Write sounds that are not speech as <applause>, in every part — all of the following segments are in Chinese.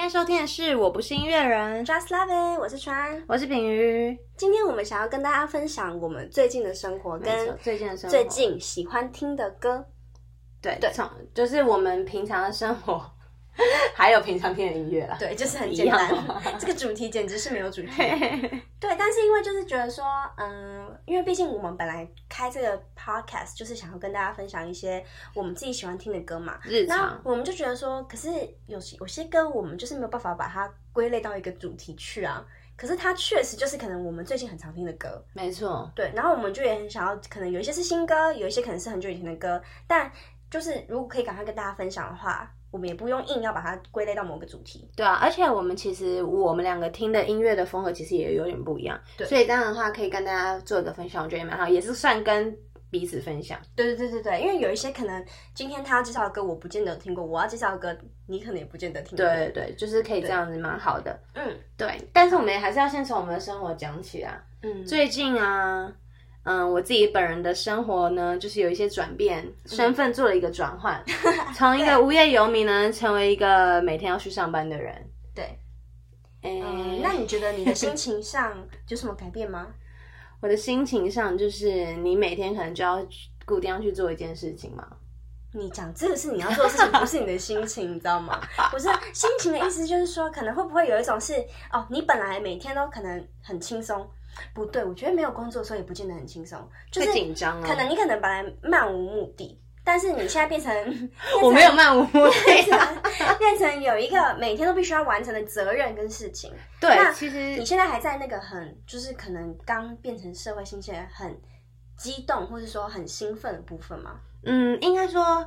现在收听的是《我不是音乐人》，Just Love It，我是川，我是品瑜。今天我们想要跟大家分享我们最近的生活，跟最近的生活，最近喜欢听的歌。对对，从就是我们平常的生活，<laughs> 还有平常听的音乐啦。对，就是很简单。这个主题简直是没有主题。<laughs> 对，但是因为就是觉得说，嗯，因为毕竟我们本来开这个 podcast 就是想要跟大家分享一些我们自己喜欢听的歌嘛。日常，我们就觉得说，可是有些有些歌我们就是没有办法把它归类到一个主题去啊。可是它确实就是可能我们最近很常听的歌。没错。对，然后我们就也很想要，可能有一些是新歌，有一些可能是很久以前的歌，但。就是如果可以赶快跟大家分享的话，我们也不用硬要把它归类到某个主题。对啊，而且我们其实我们两个听的音乐的风格其实也有点不一样，对，所以这样的话可以跟大家做一个分享，我觉得也蛮好，也是算跟彼此分享。对对对对对，因为有一些可能今天他要介绍的歌我不见得听过，我要介绍的歌你可能也不见得听过。对对对，就是可以这样子，蛮好的。嗯，对。但是我们还是要先从我们的生活讲起啊。嗯，最近啊。嗯，我自己本人的生活呢，就是有一些转变，身份做了一个转换，<laughs> 从一个无业游民呢，成为一个每天要去上班的人。对，嗯，那你觉得你的心情上有什么改变吗？<laughs> 我的心情上就是你每天可能就要固定要去做一件事情嘛。你讲这个是你要做的事情，不是你的心情，你知道吗？不是心情的意思，就是说可能会不会有一种是哦，你本来每天都可能很轻松。不对，我觉得没有工作的时候也不见得很轻松，就是紧张啊。可能你可能本来漫无目的，但是你现在变成 <laughs> 我没有漫无目的，变成有一个每天都必须要完成的责任跟事情。对，那其实你现在还在那个很就是可能刚变成社会新鲜很激动或者说很兴奋的部分吗？嗯，应该说，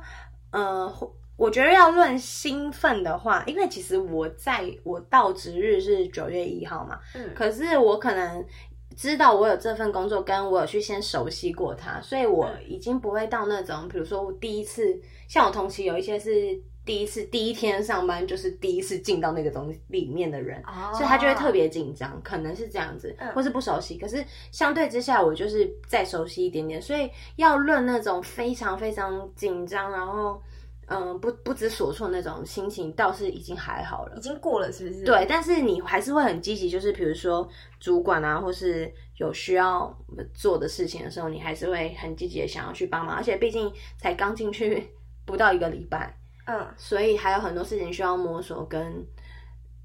呃，我觉得要论兴奋的话，因为其实我在我到职日是九月一号嘛，嗯，可是我可能。知道我有这份工作，跟我有去先熟悉过它，所以我已经不会到那种，比如说我第一次，像我同期有一些是第一次第一天上班，就是第一次进到那个东西里面的人，所以他就会特别紧张，可能是这样子，或是不熟悉。可是相对之下，我就是再熟悉一点点，所以要论那种非常非常紧张，然后。嗯，不不知所措那种心情倒是已经还好了，已经过了，是不是？对，但是你还是会很积极，就是比如说主管啊，或是有需要做的事情的时候，你还是会很积极的想要去帮忙。而且毕竟才刚进去不到一个礼拜，嗯，所以还有很多事情需要摸索，跟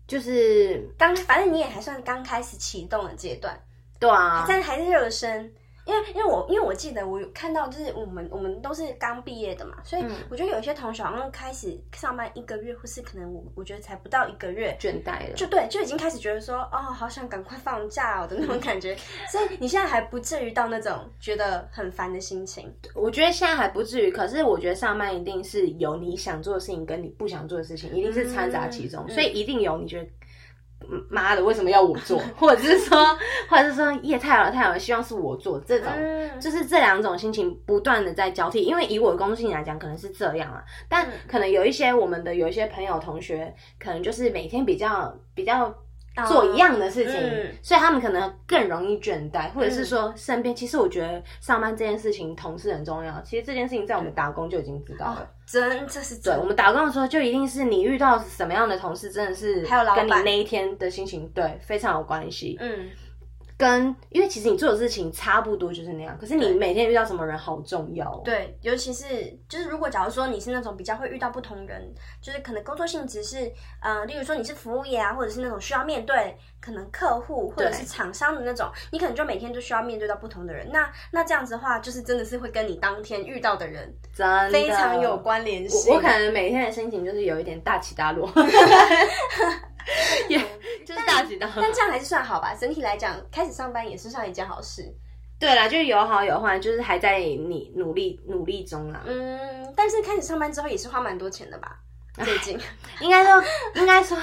就是刚，反正你也还算刚开始启动的阶段，对啊，但还是热身。因为因为我因为我记得我有看到，就是我们我们都是刚毕业的嘛，所以我觉得有一些同学好像开始上班一个月，或是可能我我觉得才不到一个月，倦怠了，就对，就已经开始觉得说，哦，好想赶快放假哦的那种感觉。所以你现在还不至于到那种觉得很烦的心情。我觉得现在还不至于，可是我觉得上班一定是有你想做的事情跟你不想做的事情，一定是掺杂其中，所以一定有你觉得。妈的，为什么要我做？<laughs> 或者是说，或者是说，也太好了，太好了，希望是我做。这种就是这两种心情不断的在交替。因为以我的工作性来讲，可能是这样啊，但可能有一些我们的有一些朋友同学，可能就是每天比较比较。做一样的事情，所以他们可能更容易倦怠，或者是说身边。其实我觉得上班这件事情，同事很重要。其实这件事情在我们打工就已经知道了，真这是对。我们打工的时候就一定是你遇到什么样的同事，真的是还有跟你那一天的心情对非常有关系。嗯。跟，因为其实你做的事情差不多就是那样，可是你每天遇到什么人好重要。对，尤其是就是如果假如说你是那种比较会遇到不同人，就是可能工作性质是，呃，例如说你是服务业啊，或者是那种需要面对可能客户或者是厂商的那种，你可能就每天都需要面对到不同的人。那那这样子的话，就是真的是会跟你当天遇到的人真非常有关联性。我可能每天的心情就是有一点大起大落。<laughs> 也就是大起大落，但这样还是算好吧。整体来讲，开始上班也是算一件好事。对啦，就是有好有坏，就是还在你努力努力中啦。嗯，但是开始上班之后也是花蛮多钱的吧？最近 <laughs> 应该说，应该说，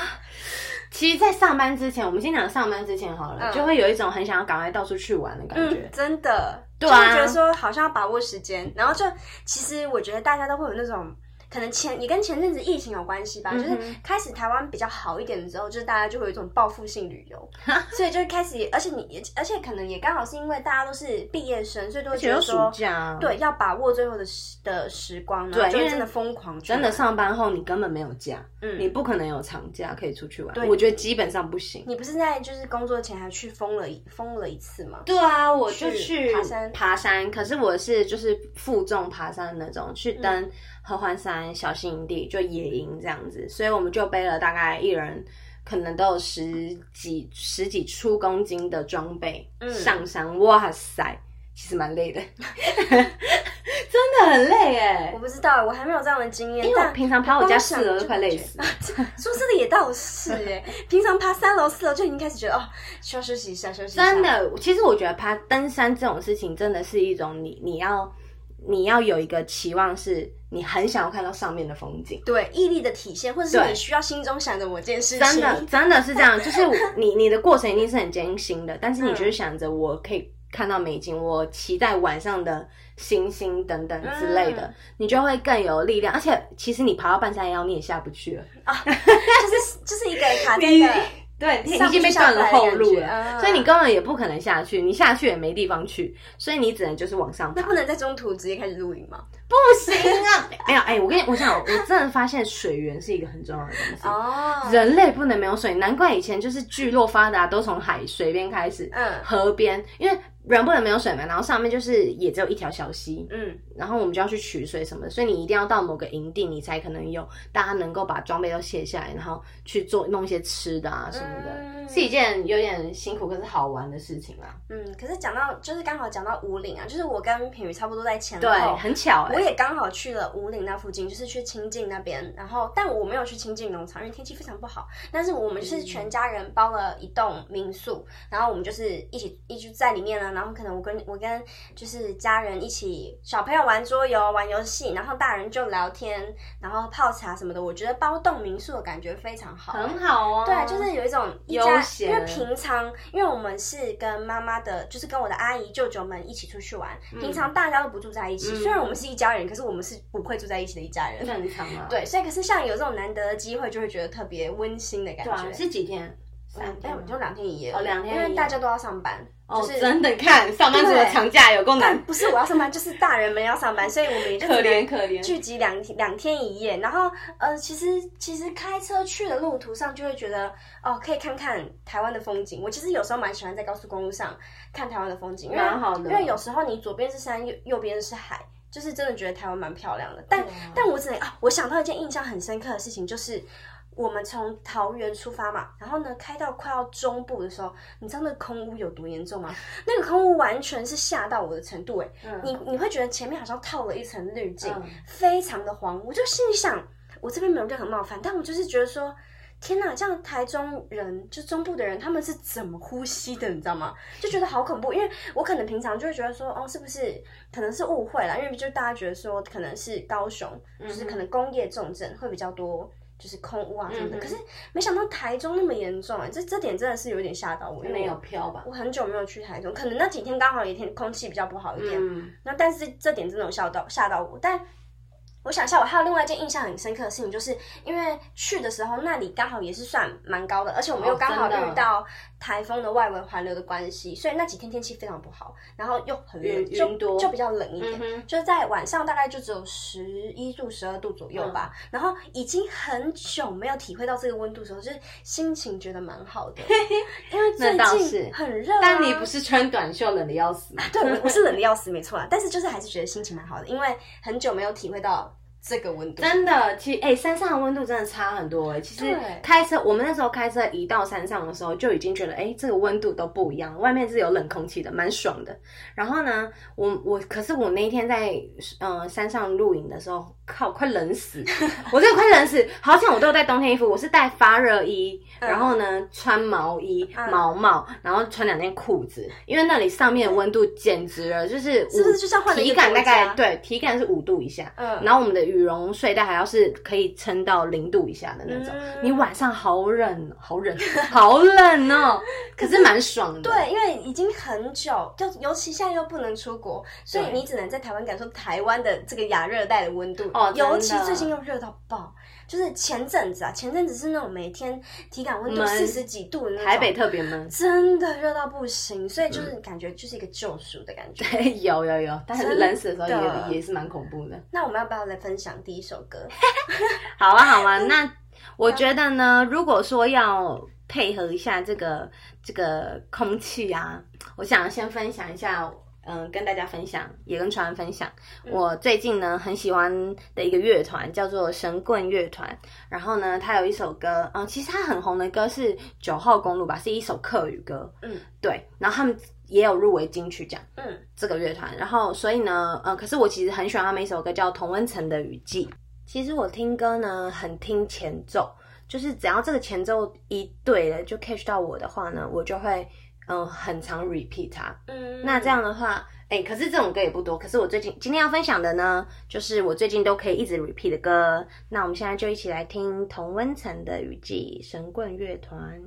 其实，在上班之前，我们先讲上班之前好了，就会有一种很想要赶快到处去玩的感觉。真的，对啊，觉得说好像要把握时间，然后就其实我觉得大家都会有那种。可能前也跟前阵子疫情有关系吧，就是开始台湾比较好一点的时候，就是大家就会有一种报复性旅游，<laughs> 所以就开始，而且你而且可能也刚好是因为大家都是毕业生，所以都会觉得说，对，要把握最后的时的时光，对，因为真的疯狂，真的上班后你根本没有假，嗯，你不可能有长假可以出去玩，我觉得基本上不行。你不是在就是工作前还去疯了疯了一次吗？对啊，我就去爬山，爬山，可是我是就是负重爬山那种，去登。合欢山小型营地就野营这样子，所以我们就背了大概一人可能都有十几十几出公斤的装备上山。哇塞，其实蛮累的，<laughs> 真的很累哎！我不知道，我还没有这样的经验。因为平常爬我家四楼都快累死。<laughs> 说真的也倒是哎，平常爬三楼四楼就已经开始觉得哦，需要休息一下休息。真的，其实我觉得爬登山这种事情真的是一种你你要。你要有一个期望，是你很想要看到上面的风景，对毅力的体现，或者是你需要心中想着某件事情，真的真的是这样，就是 <laughs> 你你的过程一定是很艰辛的，但是你就是想着我可以看到美景，我期待晚上的星星等等之类的，你就会更有力量。而且其实你爬到半山腰，你也下不去了啊，就是就是一个卡在的。<laughs> 对，你已经被断了后路了，所以你根本也不可能下去，你下去也没地方去，所以你只能就是往上爬。那不能在中途直接开始露营吗？不行啊！没有，哎，我跟你，我想，我真的发现水源是一个很重要的东西。哦，人类不能没有水，难怪以前就是聚落发达都从海水边开始，嗯，河边，因为。人不能没有水嘛，然后上面就是也只有一条小溪，嗯，然后我们就要去取水什么的，所以你一定要到某个营地，你才可能有大家能够把装备都卸下来，然后去做弄一些吃的啊什么的，是一件有点辛苦可是好玩的事情啊。嗯，可是讲到就是刚好讲到五岭啊，就是我跟品宇差不多在前后，对，很巧，我也刚好去了五岭那附近，就是去清境那边，然后但我没有去清境农场，因为天气非常不好，但是我们是全家人包了一栋民宿，然后我们就是一起一起在里面呢，然后可能我跟我。跟就是家人一起，小朋友玩桌游、玩游戏，然后大人就聊天，然后泡茶什么的。我觉得包栋民宿的感觉非常好，很好哦。对，就是有一种悠闲。因为平常，因为我们是跟妈妈的，就是跟我的阿姨、舅舅们一起出去玩。平常大家都不住在一起，虽然我们是一家人，可是我们是不会住在一起的一家人。正常啊。对，所以可是像有这种难得的机会，就会觉得特别温馨的感觉。是几天？三天，就两天一夜。哦，两天，因为大家都要上班。哦，真的看上班族的长假有够难。不是我要上班，就是大人们要上班，所以我们也就可怜可怜聚集两两天一夜。然后呃，其实其实开车去的路途上就会觉得哦，可以看看台湾的风景。我其实有时候蛮喜欢在高速公路上看台湾的风景，蛮好的。因为有时候你左边是山，右右边是海，就是真的觉得台湾蛮漂亮的。但但我只能啊，我想到一件印象很深刻的事情，就是。我们从桃园出发嘛，然后呢，开到快要中部的时候，你知道那个空屋有多严重吗？那个空屋完全是吓到我的程度，哎，你你会觉得前面好像套了一层滤镜，非常的黄。我就心里想，我这边没有任何冒犯，但我就是觉得说，天哪，这样台中人就中部的人，他们是怎么呼吸的？你知道吗？就觉得好恐怖，因为我可能平常就会觉得说，哦，是不是可能是误会啦？因为就大家觉得说，可能是高雄，就是可能工业重镇会比较多。就是空屋啊什么的，可是没想到台中那么严重欸，这这点真的是有点吓到我。没有飘吧？我很久没有去台中，可能那几天刚好也天空气比较不好一点。那但是这点真的有吓到吓到我，但。我想一下，我还有另外一件印象很深刻的事情，就是因为去的时候那里刚好也是算蛮高的，而且我们又刚好遇到台风的外围环流的关系，所以那几天天气非常不好，然后又很冷，就就比较冷一点，就是在晚上大概就只有十一度、十二度左右吧。然后已经很久没有体会到这个温度的时候，就是心情觉得蛮好的，因为最近很热。但你不是穿短袖冷的要死吗？对，我是冷的 <laughs> 要死，没错啊。但是就是还是觉得心情蛮好的，因为很久没有体会到。这个温度真的，其实哎，山上的温度真的差很多哎。其实开车，我们那时候开车一到山上的时候，就已经觉得哎，这个温度都不一样，外面是有冷空气的，蛮爽的。然后呢，我我可是我那一天在嗯山上露营的时候，靠，快冷死！<laughs> 我真的快冷死，好像我都有带冬天衣服，我是带发热衣，然后呢穿毛衣、毛帽，然后穿两件裤子，因为那里上面的温度简直了，就是是不是就像换体感大概对体感是五度以下，嗯，然后我们的雨。羽绒睡袋还要是可以撑到零度以下的那种，你晚上好冷，好冷，<laughs> 好冷哦。可是蛮爽的。对，因为已经很久，就尤其现在又不能出国，所以你只能在台湾感受台湾的这个亚热带的温度。哦，尤其最近又热到爆。就是前阵子啊，前阵子是那种每天体感温度四十几度的那种，台北特别闷，真的热到不行，所以就是感觉就是一个救赎的感觉。<laughs> 对，有有有，但是冷死的时候也也是蛮恐怖的。那我们要不要来分享第一首歌？<laughs> 好啊，好啊。<laughs> 那我觉得呢，如果说要配合一下这个这个空气啊，我想先分享一下。嗯，跟大家分享，也跟传分享。我最近呢很喜欢的一个乐团叫做神棍乐团。然后呢，他有一首歌，嗯，其实他很红的歌是《九号公路》吧，是一首客语歌。嗯，对。然后他们也有入围金曲奖。嗯，这个乐团。然后，所以呢，呃，可是我其实很喜欢他们一首歌叫《同温层的雨季》。其实我听歌呢，很听前奏，就是只要这个前奏一对了，就 catch 到我的话呢，我就会。嗯，很常 repeat 它。嗯，那这样的话，哎，可是这种歌也不多。可是我最近今天要分享的呢，就是我最近都可以一直 repeat 的歌。那我们现在就一起来听童温层的雨季神棍乐团。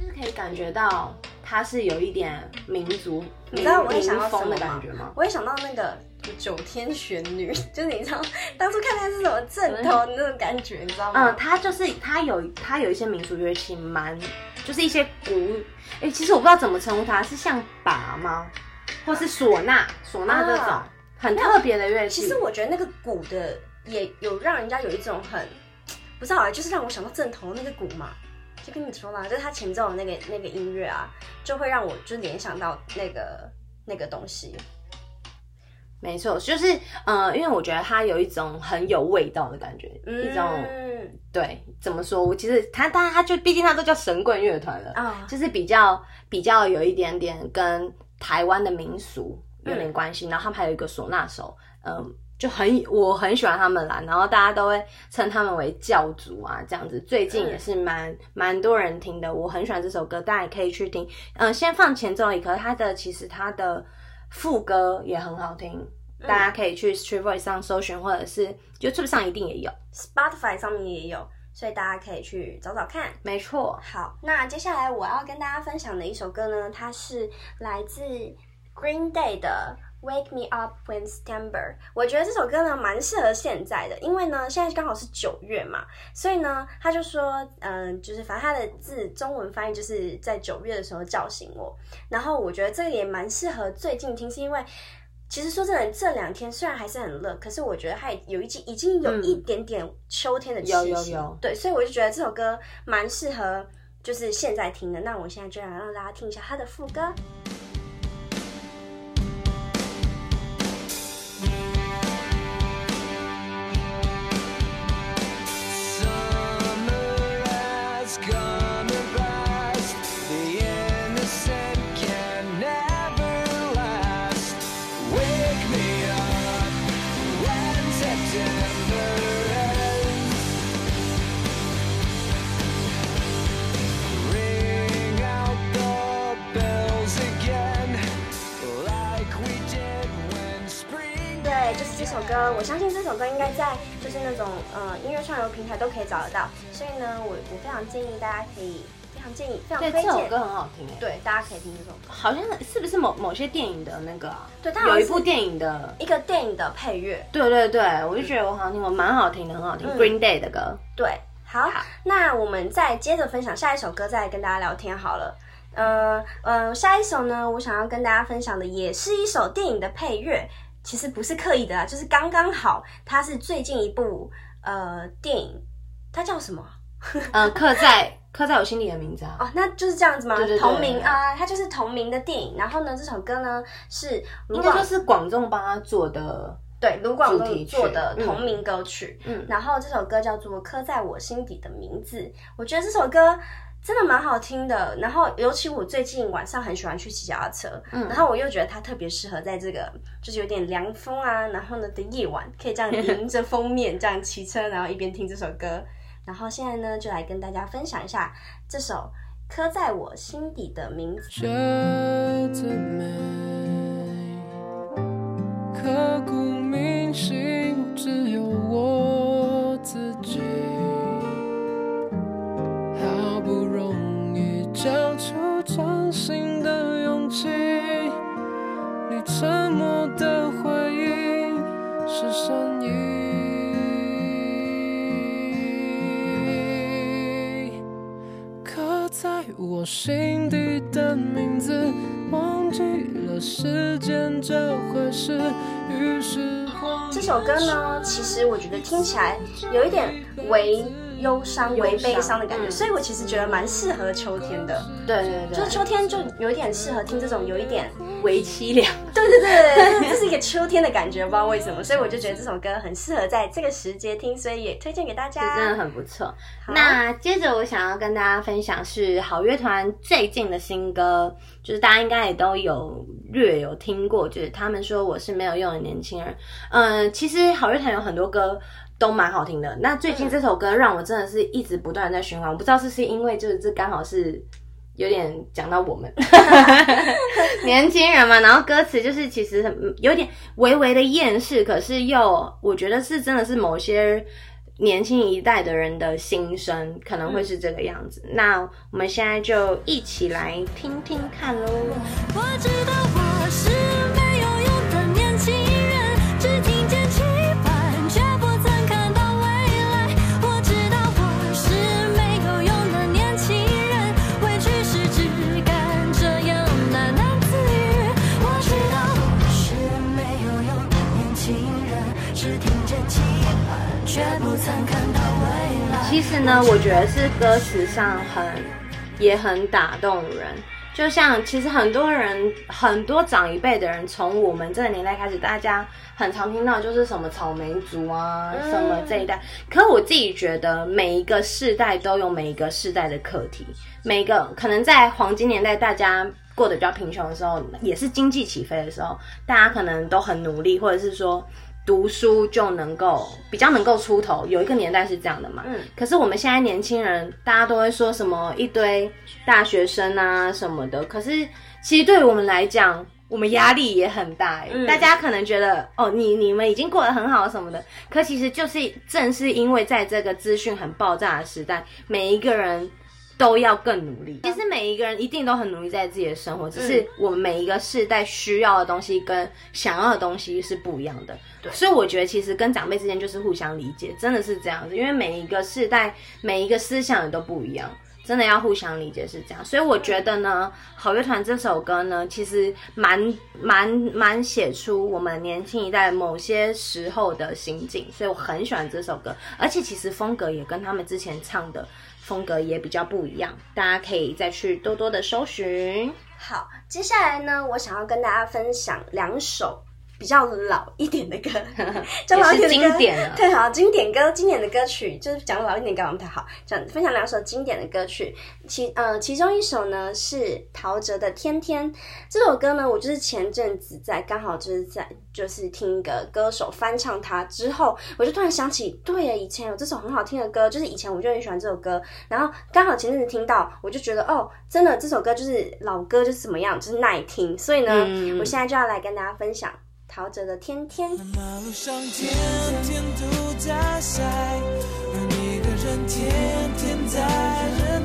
就是可以感觉到它是有一点民族民民风的感觉吗？我也想到那个。九天玄女，<laughs> 就是你知道当初看它是什么阵头那种感觉，你知道吗？嗯，它就是它有它有一些民族乐器，蛮就是一些鼓，哎，其实我不知道怎么称呼它，是像拔吗？或是唢呐、唢呐这种很特别的乐器。其实我觉得那个鼓的也有让人家有一种很不知道啊，就是让我想到阵头那个鼓嘛，就跟你说嘛，就是它前奏的那个那个音乐啊，就会让我就联想到那个那个东西。没错，就是呃，因为我觉得它有一种很有味道的感觉，一种对，怎么说？我其实它，但它就毕竟它都叫神棍乐团了啊，就是比较比较有一点点跟台湾的民俗有点关系。然后他们还有一个唢呐手，嗯，就很我很喜欢他们啦。然后大家都会称他们为教主啊，这样子。最近也是蛮蛮多人听的，我很喜欢这首歌，大家也可以去听。嗯，先放前奏一刻，它的其实它的。副歌也很好听，大家可以去 Street Voice 上搜寻，或者是 YouTube 上一定也有，Spotify 上面也有，所以大家可以去找找看。没错。好，那接下来我要跟大家分享的一首歌呢，它是来自 Green Day 的。Wake me up when September，我觉得这首歌呢蛮适合现在的，因为呢现在刚好是九月嘛，所以呢他就说，嗯，就是反正他的字中文翻译就是在九月的时候叫醒我，然后我觉得这个也蛮适合最近听，是因为其实说真的，这两天虽然还是很热，可是我觉得它有一经已经有一点点秋天的气息，对，所以我就觉得这首歌蛮适合就是现在听的。那我现在就想让大家听一下它的副歌。歌，我相信这首歌应该在就是那种呃音乐串流平台都可以找得到，所以呢，我我非常建议大家可以非常建议非常推荐。这首歌很好听哎对，大家可以听这首歌。好像是不是某某些电影的那个？啊对，它有一部电影的一个电影的配乐。对对对，我就觉得我好像听过，蛮好听的，很好听。Green Day 的歌。对，好，那我们再接着分享下一首歌，再跟大家聊天好了。呃呃，下一首呢，我想要跟大家分享的也是一首电影的配乐。其实不是刻意的啊，就是刚刚好。它是最近一部呃电影，它叫什么？<laughs> 呃，刻在刻在我心里的名字啊。哦，那就是这样子吗？同名啊，它就是同名的电影。然后呢，这首歌呢是应该说是广众帮他做的，对，卢广仲做的同名歌曲。嗯，然后这首歌叫做《刻在我心底的名字》。我觉得这首歌。真的蛮好听的，然后尤其我最近晚上很喜欢去骑脚踏车，嗯，然后我又觉得它特别适合在这个就是有点凉风啊，然后呢的夜晚，可以这样迎着封面这样骑车，然后一边听这首歌。然后现在呢，就来跟大家分享一下这首刻在我心底的名字。刻骨铭心，交出真心的勇气，你沉默的回应是善意。在我心底的名字，忘记了时间这回事。于是这首歌呢，其实我觉得听起来有一点微。忧伤、为悲伤的感觉，所以我其实觉得蛮适合秋天的。对对对，就是秋天就有一点适合听这种有一点微凄凉。对 <laughs> 对对，<laughs> 这是一个秋天的感觉，不知道为什么，所以我就觉得这首歌很适合在这个时节听，所以也推荐给大家。真的很不错。那接着我想要跟大家分享是好乐团最近的新歌，就是大家应该也都有略有听过，就是他们说我是没有用的年轻人。嗯，其实好乐团有很多歌。都蛮好听的。那最近这首歌让我真的是一直不断在循环，我不知道是是因为就是这刚好是有点讲到我们 <laughs> <laughs> 年轻人嘛，然后歌词就是其实有点微微的厌世，可是又我觉得是真的是某些年轻一代的人的心声，可能会是这个样子。那我们现在就一起来听听看喽。呢，我觉得是歌词上很也很打动人。就像其实很多人很多长一辈的人，从我们这个年代开始，大家很常听到就是什么草莓族啊，什么这一代。可我自己觉得，每一个世代都有每一个世代的课题。每一个可能在黄金年代，大家过得比较贫穷的时候，也是经济起飞的时候，大家可能都很努力，或者是说。读书就能够比较能够出头，有一个年代是这样的嘛。嗯。可是我们现在年轻人，大家都会说什么一堆大学生啊什么的。可是其实对于我们来讲，我们压力也很大。嗯。大家可能觉得哦，你你们已经过得很好什么的。可其实就是正是因为在这个资讯很爆炸的时代，每一个人。都要更努力。其实每一个人一定都很努力在自己的生活，只是我们每一个世代需要的东西跟想要的东西是不一样的。对，所以我觉得其实跟长辈之间就是互相理解，真的是这样子。因为每一个世代、每一个思想也都不一样，真的要互相理解是这样。所以我觉得呢，好乐团这首歌呢，其实蛮蛮蛮写出我们年轻一代某些时候的心境，所以我很喜欢这首歌，而且其实风格也跟他们之前唱的。风格也比较不一样，大家可以再去多多的搜寻。好，接下来呢，我想要跟大家分享两首。比较老一点的歌，<laughs> 讲老一点的歌，太好，经典歌，经典的歌曲，就是讲老一点歌，我们太好，讲分享两首经典的歌曲，其呃其中一首呢是陶喆的《天天》这首歌呢，我就是前阵子在刚好就是在就是听一个歌手翻唱它之后，我就突然想起，对呀，以前有这首很好听的歌，就是以前我就很喜欢这首歌，然后刚好前阵子听到，我就觉得哦，真的这首歌就是老歌就是怎么样，就是耐听，所以呢，我现在就要来跟大家分享。陶喆的天天。天天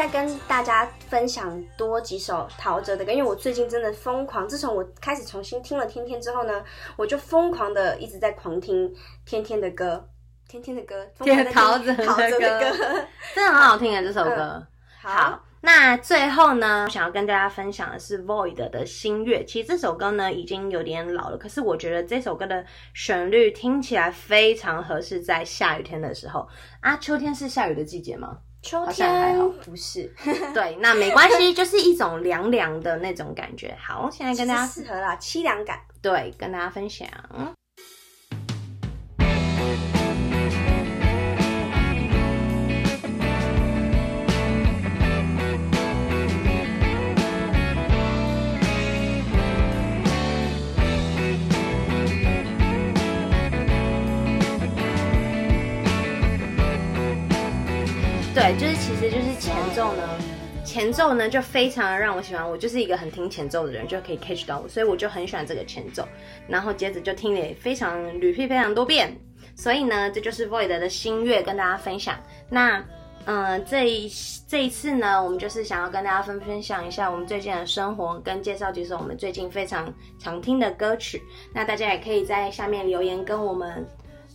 再跟大家分享多几首陶喆的歌，因为我最近真的疯狂。自从我开始重新听了《天天》之后呢，我就疯狂的一直在狂听《天天》的歌，《天天》的歌，陶喆的歌，<laughs> 真的很好听啊！这首歌。好，那最后呢，想要跟大家分享的是 Void 的新月。其实这首歌呢已经有点老了，可是我觉得这首歌的旋律听起来非常合适在下雨天的时候啊。秋天是下雨的季节吗？秋天 <laughs> 不是。<laughs> 对，那没关系，就是一种凉凉的那种感觉。好，现在跟大家适合啦，凄凉感。对，跟大家分享。就是其实就是前奏呢，前奏呢就非常让我喜欢，我就是一个很听前奏的人，就可以 catch 到我，所以我就很喜欢这个前奏。然后接着就听了非常屡听非常多遍，所以呢，这就是 Void 的新乐跟大家分享。那嗯，这一这一次呢，我们就是想要跟大家分分享一下我们最近的生活，跟介绍几首我们最近非常常听的歌曲。那大家也可以在下面留言跟我们。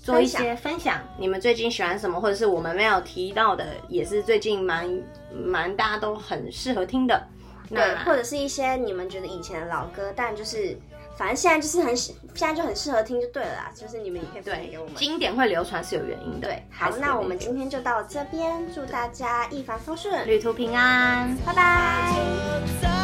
做一些分享，你们最近喜欢什么，或者是我们没有提到的，也是最近蛮蛮大家都很适合听的。那或者是一些你们觉得以前的老歌，但就是反正现在就是很现在就很适合听就对了啦。就是你们也可以对给我们。经典会流传是有原因的。对，好，那我们今天就到这边，祝大家一帆风顺，旅途平安，拜拜。